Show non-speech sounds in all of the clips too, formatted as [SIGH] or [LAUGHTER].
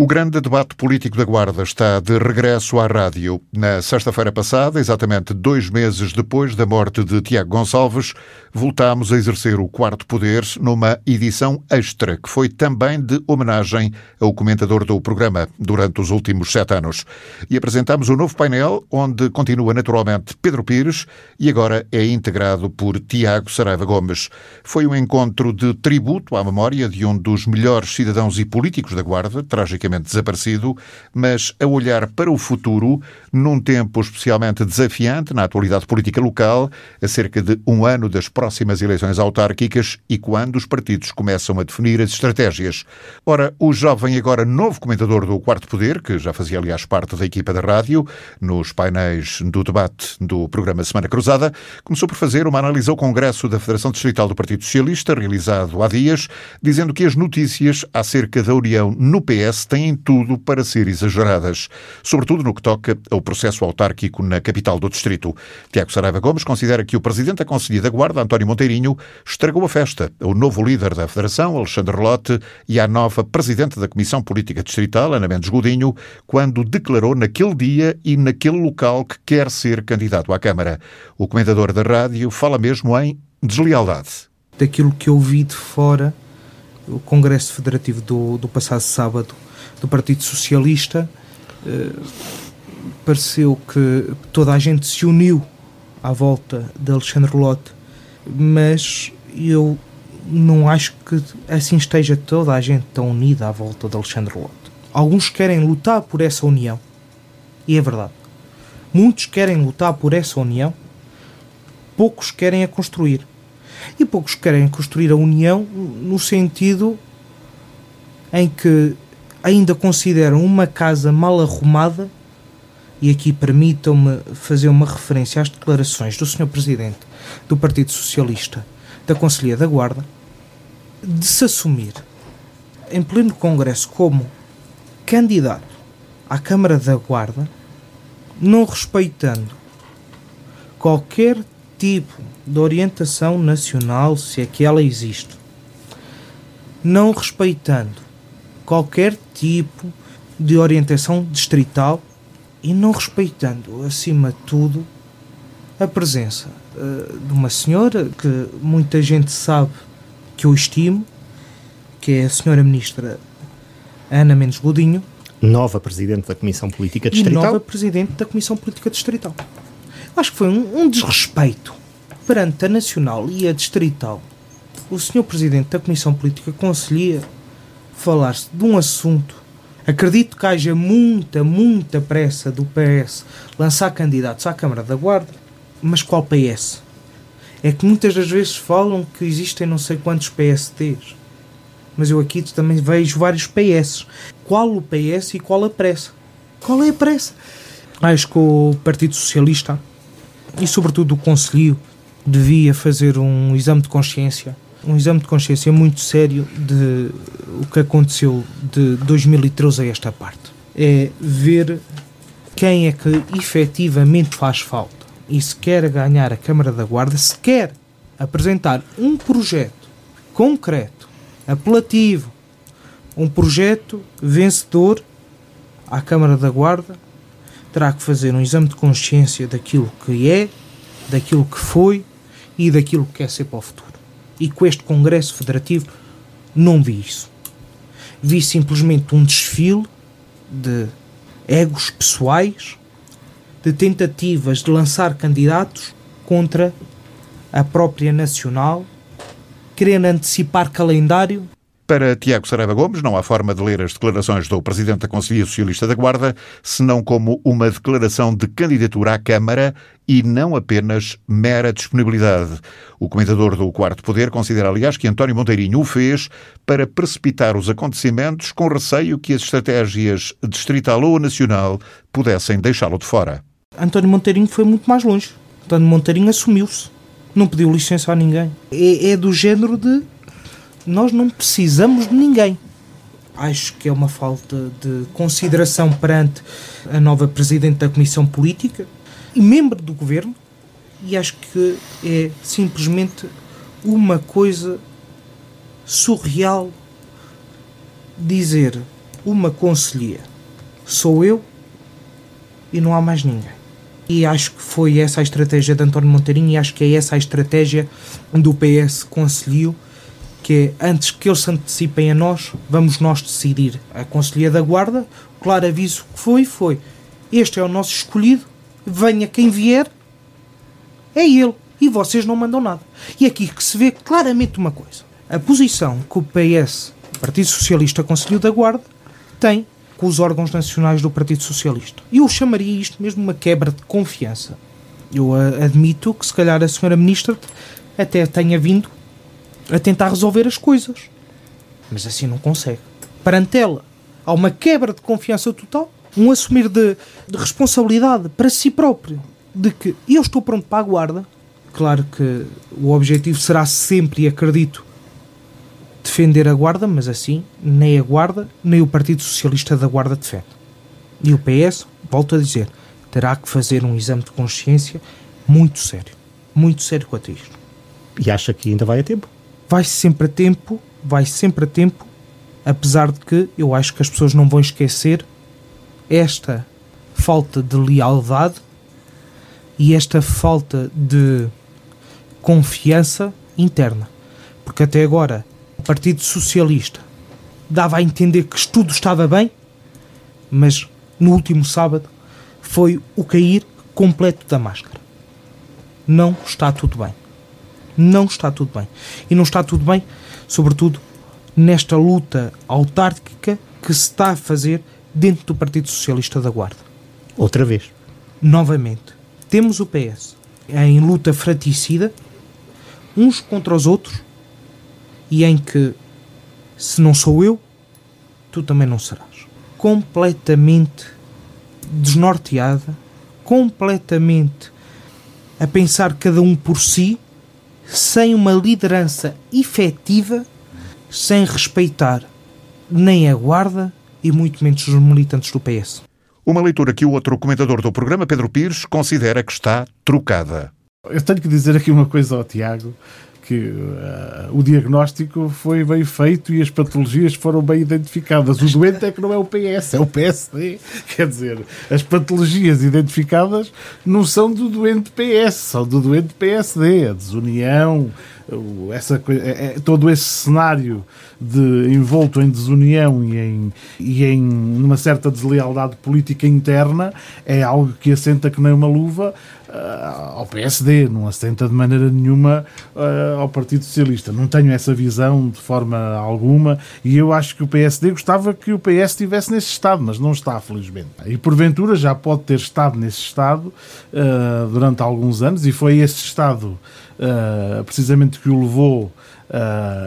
O grande debate político da Guarda está de regresso à rádio. Na sexta-feira passada, exatamente dois meses depois da morte de Tiago Gonçalves, voltámos a exercer o quarto poder numa edição extra, que foi também de homenagem ao comentador do programa durante os últimos sete anos. E apresentámos o um novo painel, onde continua naturalmente Pedro Pires e agora é integrado por Tiago Saraiva Gomes. Foi um encontro de tributo à memória de um dos melhores cidadãos e políticos da Guarda, tragicamente desaparecido, mas a olhar para o futuro, num tempo especialmente desafiante na atualidade política local, a cerca de um ano das próximas eleições autárquicas e quando os partidos começam a definir as estratégias. Ora, o jovem, agora novo comentador do Quarto Poder, que já fazia, aliás, parte da equipa da rádio, nos painéis do debate do programa Semana Cruzada, começou por fazer uma análise ao Congresso da Federação Distrital do Partido Socialista, realizado há dias, dizendo que as notícias acerca da União no PS têm tudo para ser exageradas, sobretudo no que toca ao processo autárquico na capital do distrito. Tiago Saraiva Gomes considera que o presidente da Conselhia da Guarda, António Monteirinho, estragou a festa ao novo líder da Federação, Alexandre Lote, e à nova presidente da Comissão Política Distrital, Ana Mendes Godinho, quando declarou naquele dia e naquele local que quer ser candidato à Câmara. O comentador da rádio fala mesmo em deslealdade. Daquilo que eu vi de fora, o Congresso Federativo do, do passado sábado, do Partido Socialista, eh, pareceu que toda a gente se uniu à volta de Alexandre Lotte, mas eu não acho que assim esteja toda a gente tão unida à volta de Alexandre Lotte. Alguns querem lutar por essa união, e é verdade. Muitos querem lutar por essa união, poucos querem a construir. E poucos querem construir a união no sentido em que ainda consideram uma casa mal arrumada, e aqui permitam-me fazer uma referência às declarações do Sr. Presidente do Partido Socialista da Conselhia da Guarda, de se assumir em pleno Congresso como candidato à Câmara da Guarda, não respeitando qualquer tipo de orientação nacional, se é que ela existe, não respeitando qualquer tipo de orientação distrital e não respeitando, acima de tudo, a presença uh, de uma senhora que muita gente sabe que eu estimo, que é a senhora ministra Ana Mendes Godinho. Nova Presidente da Comissão Política Distrital. E nova Presidente da Comissão Política Distrital. Acho que foi um, um desrespeito perante a Nacional e a Distrital. O senhor Presidente da Comissão Política Conselhia falar-se de um assunto. Acredito que haja muita, muita pressa do PS lançar candidatos à Câmara da Guarda, mas qual PS? É que muitas das vezes falam que existem não sei quantos PSTs, mas eu aqui também vejo vários PS. Qual o PS e qual a pressa? Qual é a pressa? Acho que o Partido Socialista e, sobretudo, o Conselho devia fazer um exame de consciência um exame de consciência muito sério de o que aconteceu de 2013 a esta parte. É ver quem é que efetivamente faz falta. E se quer ganhar a Câmara da Guarda, se quer apresentar um projeto concreto, apelativo, um projeto vencedor à Câmara da Guarda, terá que fazer um exame de consciência daquilo que é, daquilo que foi e daquilo que quer ser para o futuro. E com este Congresso Federativo não vi isso. Vi simplesmente um desfile de egos pessoais, de tentativas de lançar candidatos contra a própria Nacional, querendo antecipar calendário para Tiago Saraiva Gomes, não há forma de ler as declarações do Presidente da Conselhia Socialista da Guarda, senão como uma declaração de candidatura à Câmara e não apenas mera disponibilidade. O comentador do Quarto Poder considera, aliás, que António Monteirinho o fez para precipitar os acontecimentos com receio que as estratégias distrital ou nacional pudessem deixá-lo de fora. António Monteirinho foi muito mais longe. António Monteirinho assumiu-se. Não pediu licença a ninguém. É, é do género de nós não precisamos de ninguém. Acho que é uma falta de consideração perante a nova Presidente da Comissão Política e membro do Governo, e acho que é simplesmente uma coisa surreal dizer uma conselheira. Sou eu e não há mais ninguém. E acho que foi essa a estratégia de António Monteirinho e acho que é essa a estratégia do PS Conselho, que é antes que eles se antecipem a nós, vamos nós decidir. A Conselhia da Guarda, claro aviso que foi, foi. Este é o nosso escolhido, venha quem vier, é ele. E vocês não mandam nada. E aqui que se vê claramente uma coisa. A posição que o PS, Partido Socialista Conselho da Guarda, tem com os órgãos nacionais do Partido Socialista. Eu chamaria isto mesmo uma quebra de confiança. Eu admito que se calhar a senhora ministra até tenha vindo a tentar resolver as coisas. Mas assim não consegue. Perante ela, há uma quebra de confiança total, um assumir de, de responsabilidade para si próprio, de que eu estou pronto para a guarda. Claro que o objetivo será sempre, e acredito, defender a Guarda, mas assim nem a Guarda nem o Partido Socialista da Guarda defende. E o PS, volto a dizer, terá que fazer um exame de consciência muito sério. Muito sério quanto a isto. E acha que ainda vai a tempo? Vai sempre a tempo, vai sempre a tempo, apesar de que eu acho que as pessoas não vão esquecer esta falta de lealdade e esta falta de confiança interna. Porque até agora o Partido Socialista dava a entender que tudo estava bem, mas no último sábado foi o cair completo da máscara. Não está tudo bem. Não está tudo bem. E não está tudo bem, sobretudo, nesta luta autárquica que se está a fazer dentro do Partido Socialista da Guarda. Outra vez. Novamente. Temos o PS em luta fraticida, uns contra os outros, e em que, se não sou eu, tu também não serás. Completamente desnorteada, completamente a pensar cada um por si, sem uma liderança efetiva, sem respeitar nem a guarda e muito menos os militantes do PS. Uma leitura que o outro comentador do programa, Pedro Pires, considera que está trocada. Eu tenho que dizer aqui uma coisa ao Tiago que uh, o diagnóstico foi bem feito e as patologias foram bem identificadas. O doente é que não é o PS, é o PSD. Quer dizer, as patologias identificadas não são do doente PS, são do doente PSD. A desunião, essa, é, é, todo esse cenário de envolto em desunião e em, e em uma certa deslealdade política interna é algo que assenta que nem uma luva uh, ao PSD, não assenta de maneira nenhuma uh, ao Partido Socialista. Não tenho essa visão de forma alguma e eu acho que o PSD gostava que o PS estivesse nesse estado, mas não está, felizmente. E porventura já pode ter estado nesse estado uh, durante alguns anos e foi esse estado precisamente que o levou,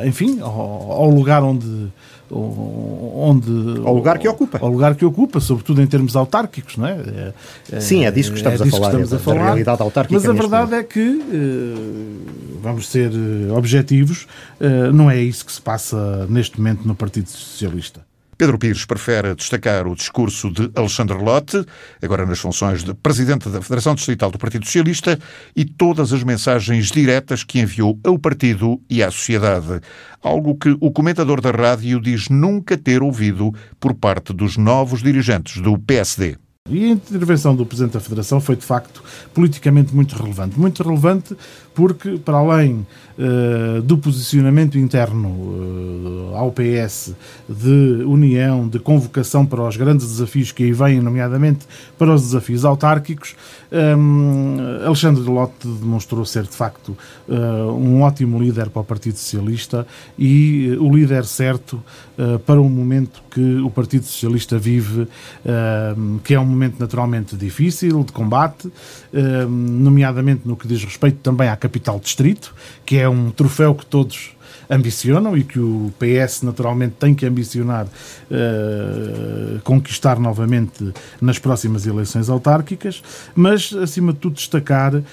enfim, ao, ao lugar onde onde ao lugar que ocupa. ao lugar que ocupa sobretudo em termos autárquicos não é? é sim é disso que estamos, é a, falar, que estamos a falar da realidade autárquica mas a verdade é que eh, vamos ser eh, objetivos eh, não é isso que se passa neste momento no Partido Socialista Pedro Pires prefere destacar o discurso de Alexandre Lotte, agora nas funções de Presidente da Federação Distrital do Partido Socialista, e todas as mensagens diretas que enviou ao partido e à sociedade. Algo que o comentador da rádio diz nunca ter ouvido por parte dos novos dirigentes do PSD. E a intervenção do Presidente da Federação foi, de facto, politicamente muito relevante. Muito relevante porque, para além uh, do posicionamento interno uh, ao PS de união, de convocação para os grandes desafios que aí vêm, nomeadamente para os desafios autárquicos, um, ehm, Alexandre Lotte demonstrou ser, de facto, uh, um ótimo líder para o Partido Socialista e o líder certo para o momento que o Partido Socialista vive, ehm, que é um momento naturalmente difícil, de combate, ehm, nomeadamente no que diz respeito também à capital distrito, que é um troféu que todos ambicionam e que o PS naturalmente tem que ambicionar uh, conquistar novamente nas próximas eleições autárquicas, mas acima de tudo destacar uh,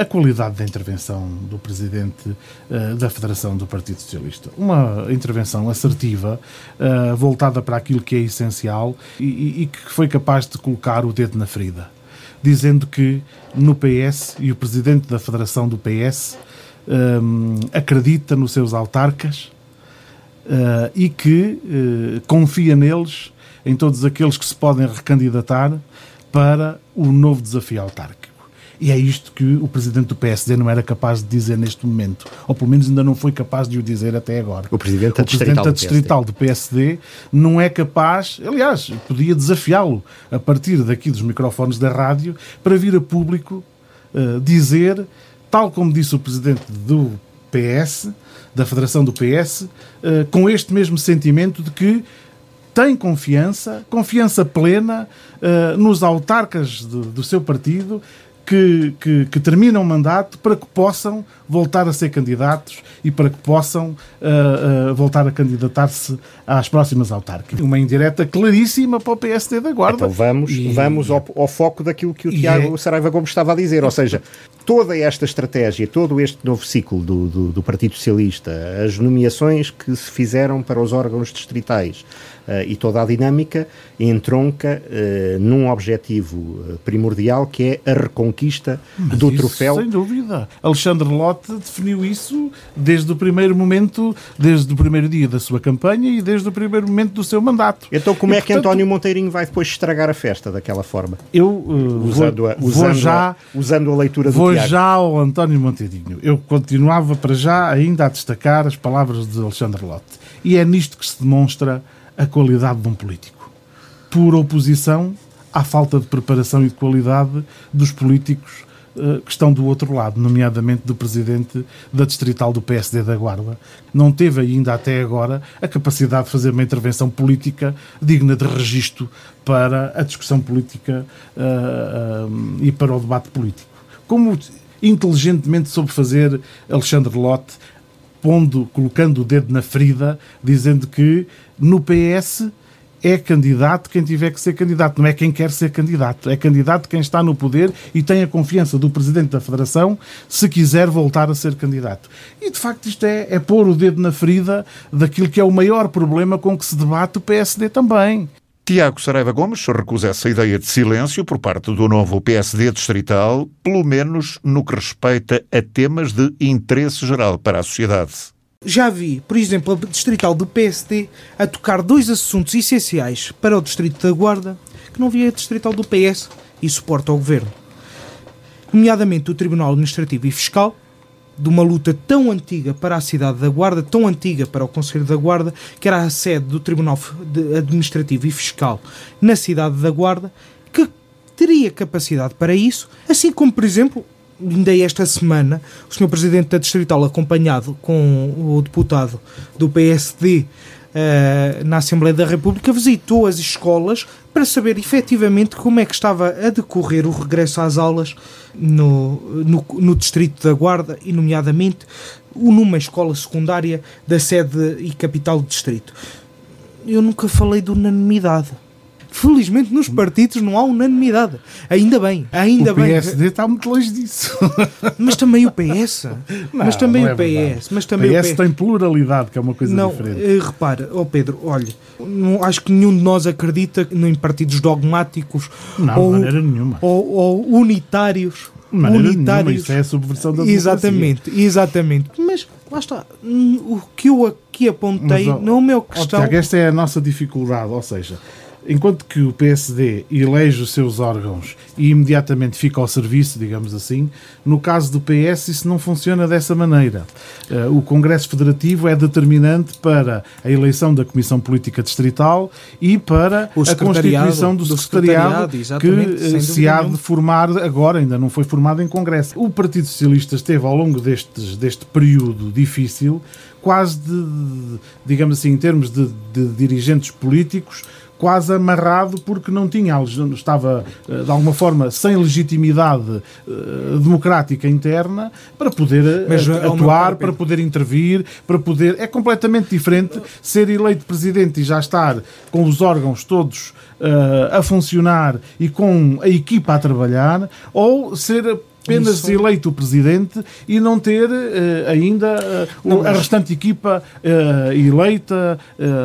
a qualidade da intervenção do presidente uh, da Federação do Partido Socialista. Uma intervenção assertiva, voltada para aquilo que é essencial e, e que foi capaz de colocar o dedo na ferida dizendo que no PS e o presidente da Federação do PS um, acredita nos seus autarcas uh, e que uh, confia neles em todos aqueles que se podem recandidatar para o novo desafio autárquico. E é isto que o presidente do PSD não era capaz de dizer neste momento. Ou pelo menos ainda não foi capaz de o dizer até agora. O presidente, o presidente da distrital do PSD não é capaz, aliás, podia desafiá-lo a partir daqui dos microfones da rádio para vir a público uh, dizer, tal como disse o presidente do PS, da Federação do PS, uh, com este mesmo sentimento de que tem confiança, confiança plena uh, nos autarcas do, do seu partido, que, que, que, terminam o mandato para que possam voltar a ser candidatos e para que possam uh, uh, voltar a candidatar-se às próximas autárquicas. Uma indireta claríssima para o PSD da Guarda. Então vamos, e... vamos ao, ao, foco daquilo que o Tiago é... Saraiva Gomes estava a dizer, ou seja, toda esta estratégia, todo este novo ciclo do, do, do Partido Socialista, as nomeações que se fizeram para os órgãos distritais, e toda a dinâmica entronca uh, num objetivo eh, primordial que é a reconquista Mas do isso, troféu. Sem dúvida. Alexandre Lotte definiu isso desde o primeiro momento, desde o primeiro dia da sua campanha e desde o primeiro momento do seu mandato. Então, como e, é que portanto, António Monteirinho vai depois estragar a festa daquela forma? Eu uh, usando, vou, a, usando, já, a, usando a leitura do Vou Tiago. já ao António Monteirinho. Eu continuava para já ainda a destacar as palavras de Alexandre Lotte. E é nisto que se demonstra a qualidade de um político. Por oposição à falta de preparação e de qualidade dos políticos uh, que estão do outro lado, nomeadamente do presidente da distrital do PSD da Guarda. Não teve ainda até agora a capacidade de fazer uma intervenção política digna de registro para a discussão política uh, e para o debate político. Como inteligentemente soube fazer Alexandre Lotte pondo, colocando o dedo na ferida, dizendo que no PS é candidato quem tiver que ser candidato, não é quem quer ser candidato, é candidato quem está no poder e tem a confiança do Presidente da Federação se quiser voltar a ser candidato. E de facto isto é, é pôr o dedo na ferida daquilo que é o maior problema com que se debate o PSD também. Tiago Saraiva Gomes recusa essa ideia de silêncio por parte do novo PSD distrital, pelo menos no que respeita a temas de interesse geral para a sociedade. Já vi, por exemplo, a distrital do PSD a tocar dois assuntos essenciais para o distrito da Guarda que não via a distrital do PS e suporta ao governo, nomeadamente o Tribunal Administrativo e Fiscal de uma luta tão antiga para a cidade da Guarda, tão antiga para o Conselho da Guarda, que era a sede do Tribunal Administrativo e Fiscal na cidade da Guarda, que teria capacidade para isso, assim como, por exemplo, ainda esta semana, o Sr. Presidente da Distrital, acompanhado com o deputado do PSD uh, na Assembleia da República, visitou as escolas para saber efetivamente como é que estava a decorrer o regresso às aulas no, no, no Distrito da Guarda e, nomeadamente, numa escola secundária da sede e capital do Distrito. Eu nunca falei de unanimidade Felizmente nos partidos não há unanimidade. Ainda bem, ainda o bem. O PSD está muito longe disso. [LAUGHS] Mas também o PS. Não, mas também o é PS. Mas também o PS, o PS tem pluralidade, que é uma coisa não, diferente. Uh, repara, oh Pedro, olha, não, acho que nenhum de nós acredita em partidos dogmáticos não, ou, maneira nenhuma. Ou, ou unitários. Maneira unitários. Nenhuma, isso é a subversão da Exatamente, democracia. exatamente. Mas lá está. O que eu aqui apontei mas, não é o meu questão. Oh, Tiago, esta é a nossa dificuldade, ou seja, enquanto que o PSD elege os seus órgãos e imediatamente fica ao serviço, digamos assim, no caso do PS isso não funciona dessa maneira. Uh, o Congresso Federativo é determinante para a eleição da Comissão Política Distrital e para a constituição do, do secretariado, secretariado que eh, se há de formar agora, ainda não foi formado em Congresso. O Partido Socialista esteve ao longo destes, deste período difícil quase de, digamos assim, em termos de, de dirigentes políticos, quase amarrado porque não tinha, estava eh, de alguma forma sem legitimidade uh, democrática interna para poder eh, Mas, atuar, para poder intervir, para poder. É completamente diferente ser eleito presidente e já estar com os órgãos todos a funcionar e com a equipa a trabalhar, ou ser apenas Isso. eleito o presidente e não ter uh, ainda uh, não, a restante equipa uh, eleita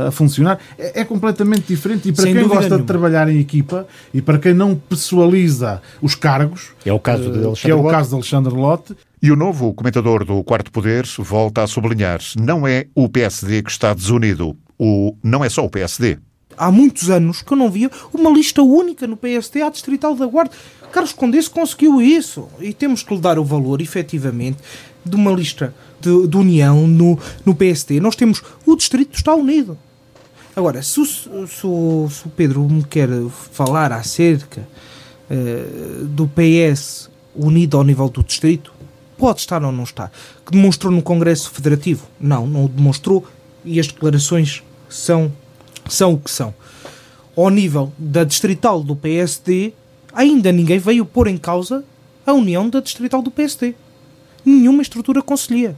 a funcionar. É, é, completamente diferente. E para quem gosta nenhuma. de trabalhar em equipa e para quem não pessoaliza os cargos, é o caso de Alexandre que é o caso de Alexandre Lotte. E o novo comentador do Quarto Poder volta a sublinhar: não é o PSD que está desunido. O, não é só o PSD. há muitos anos que eu não via uma lista única no PST à Distrital da Guarda. Carlos Condesse conseguiu isso e temos que lhe dar o valor, efetivamente, de uma lista de, de união no, no PST. Nós temos o Distrito está unido. Agora, se o, se, o, se o Pedro me quer falar acerca uh, do PS unido ao nível do Distrito, pode estar ou não estar. Que demonstrou no Congresso Federativo? Não, não o demonstrou e as declarações são, são o que são. Ao nível da Distrital do PSD, ainda ninguém veio pôr em causa a união da Distrital do PSD. Nenhuma estrutura conselhia.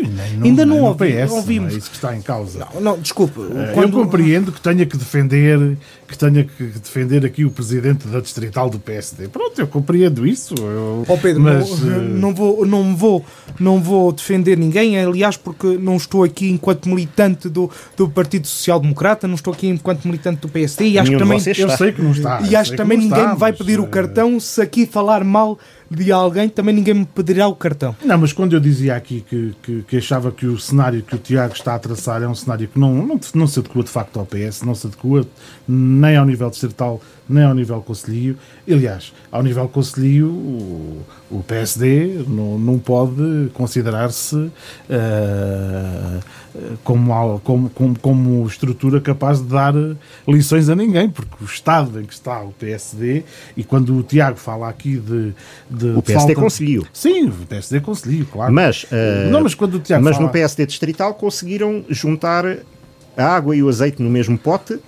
Nem, não, Ainda não ouvi, PS, ouvimos. Não é isso que está em causa. Não, não desculpe. Eh, quando... Eu compreendo que tenha que defender que tenha que defender aqui o presidente da distrital do PSD. Pronto, eu compreendo isso. Eu... Oh Pedro, mas, não, uh... não, vou, não, vou, não vou defender ninguém, aliás, porque não estou aqui enquanto militante do, do Partido Social Democrata, não estou aqui enquanto militante do PSD e acho que também. Eu sei que não está. E acho que também ninguém está, me vai pedir o cartão se aqui falar mal de alguém, também ninguém me pedirá o cartão. Não, mas quando eu dizia aqui que, que, que, achava que o cenário que o Tiago está a traçar é um cenário que não, não, não se adequa de facto ao PS, não se adequa nem ao nível distrital, nem ao nível conselhio. Aliás, ao nível conselhio, o, o PSD não, não pode considerar-se uh, como, como, como, como estrutura capaz de dar lições a ninguém, porque o estado em que está o PSD, e quando o Tiago fala aqui de. de o PSD conselhio. Sim, o PSD conselhio, claro. Mas, uh, não, mas, quando o Tiago mas fala... no PSD distrital conseguiram juntar a água e o azeite no mesmo pote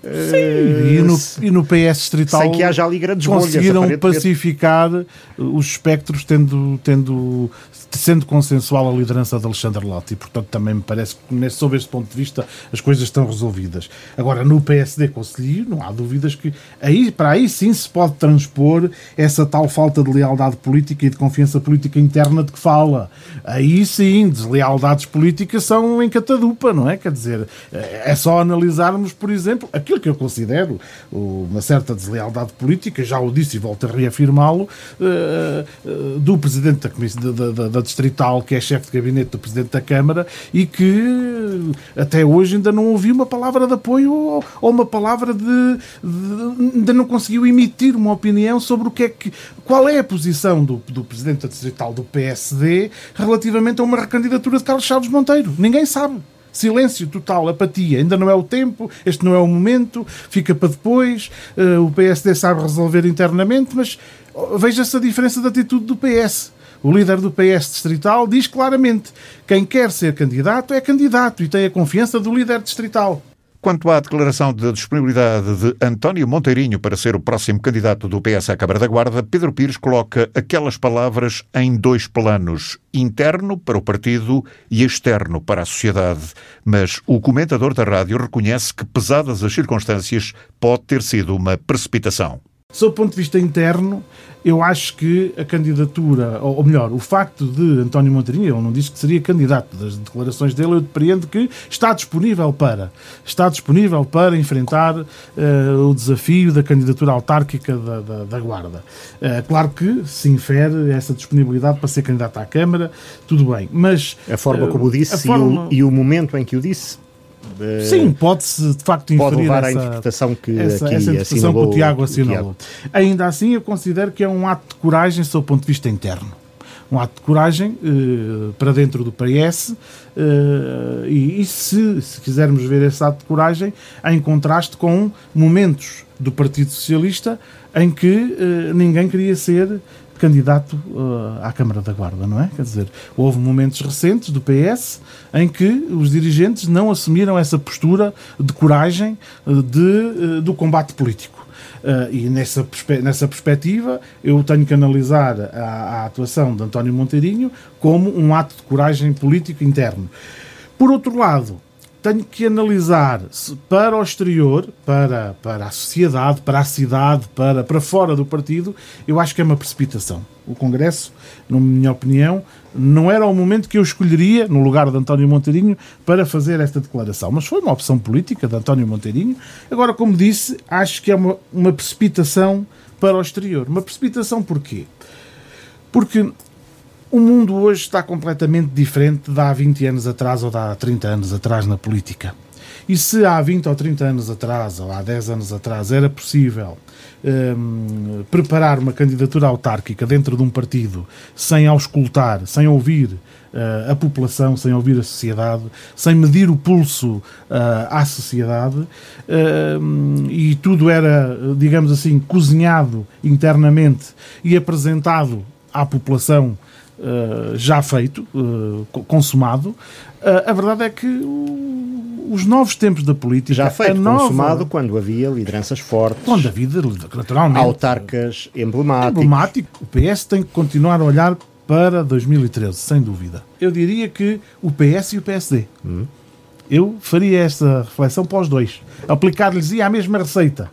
Sim, e, no, e no PS Distrital que haja ali grandes conseguiram bolhas, pacificar os espectros tendo, tendo, sendo consensual a liderança de Alexandre Lotti. Portanto, também me parece que sob este ponto de vista as coisas estão resolvidas. Agora, no PSD Conselho, não há dúvidas que aí, para aí sim se pode transpor essa tal falta de lealdade política e de confiança política interna de que fala. Aí sim, deslealdades políticas são em catadupa, não é? Quer dizer, é só analisarmos, por exemplo, aquilo que eu considero uma certa deslealdade política, já o disse e volto a reafirmá-lo, eh, eh, do Presidente da, Comissão, da, da, da Distrital, que é chefe de gabinete do Presidente da Câmara, e que até hoje ainda não ouvi uma palavra de apoio ou, ou uma palavra de, de, ainda não conseguiu emitir uma opinião sobre o que é que qual é a posição do, do Presidente da Distrital do PSD relativamente a uma recandidatura de Carlos Chaves Monteiro. Ninguém sabe silêncio total, apatia. Ainda não é o tempo, este não é o momento, fica para depois. Uh, o PSD sabe resolver internamente, mas veja-se a diferença de atitude do PS. O líder do PS distrital diz claramente: quem quer ser candidato é candidato e tem a confiança do líder distrital. Quanto à declaração de disponibilidade de António Monteirinho para ser o próximo candidato do PS à Câmara da Guarda, Pedro Pires coloca aquelas palavras em dois planos: interno para o partido e externo para a sociedade. Mas o comentador da rádio reconhece que, pesadas as circunstâncias, pode ter sido uma precipitação. Sob o ponto de vista interno, eu acho que a candidatura, ou, melhor, o facto de António Monteirinho, ele não disse que seria candidato, das declarações dele eu depreendo que está disponível para, está disponível para enfrentar uh, o desafio da candidatura autárquica da, da, da Guarda. Uh, claro que se infere essa disponibilidade para ser candidato à Câmara, tudo bem, mas... A forma como disse forma... e, o, e o momento em que o disse Sim, pode-se de facto inferir pode levar essa, à interpretação que essa, aqui essa interpretação que o Tiago assinalou. Ainda assim, eu considero que é um ato de coragem sob o ponto de vista interno. Um ato de coragem uh, para dentro do PS uh, e, e se, se quisermos ver esse ato de coragem em contraste com momentos do Partido Socialista em que uh, ninguém queria ser candidato uh, à Câmara da Guarda, não é? Quer dizer, houve momentos recentes do PS em que os dirigentes não assumiram essa postura de coragem uh, de, uh, do combate político. e nessa, perspe nessa perspectiva, eu tenho que analisar a, a atuação de António Monteirinho como um ato de coragem político interno. Por outro lado, tenho que analisar para o exterior, para, para a sociedade, para a cidade, para, para fora do partido, eu acho que é uma precipitação. O Congresso, na minha opinião, não era o momento que eu escolheria, no lugar de António Monteirinho, para fazer esta declaração. Mas foi uma opção política de António Monteirinho. Agora, como disse, acho que é uma, uma precipitação para o exterior. Uma precipitação porquê? Porque o mundo hoje está completamente diferente de há 20 anos atrás ou de há 30 anos atrás na política. E se há 20 ou 30 anos atrás, ou há 10 anos atrás, era possível um, preparar uma candidatura autárquica dentro de um partido sem auscultar, sem ouvir uh, a população, sem ouvir a sociedade, sem medir o pulso uh, à sociedade, uh, e tudo era, digamos assim, cozinhado internamente e apresentado à população Uh, já feito, uh, consumado. Uh, a verdade é que os novos tempos da política. Já feito, nova... consumado quando havia lideranças fortes. Quando havia, naturalmente. Autarcas emblemáticas. Emblemático. O PS tem que continuar a olhar para 2013, sem dúvida. Eu diria que o PS e o PSD. Hum. Eu faria esta reflexão para os dois. Aplicar-lhes a mesma receita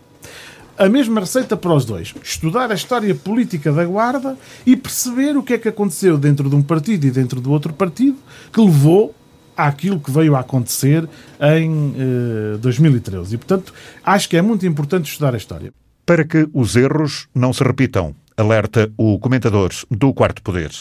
a mesma receita para os dois. Estudar a história política da Guarda e perceber o que é que aconteceu dentro de um partido e dentro do outro partido que levou àquilo que veio a acontecer em eh, 2013. E, portanto, acho que é muito importante estudar a história. Para que os erros não se repitam, alerta o comentador do Quarto Poder.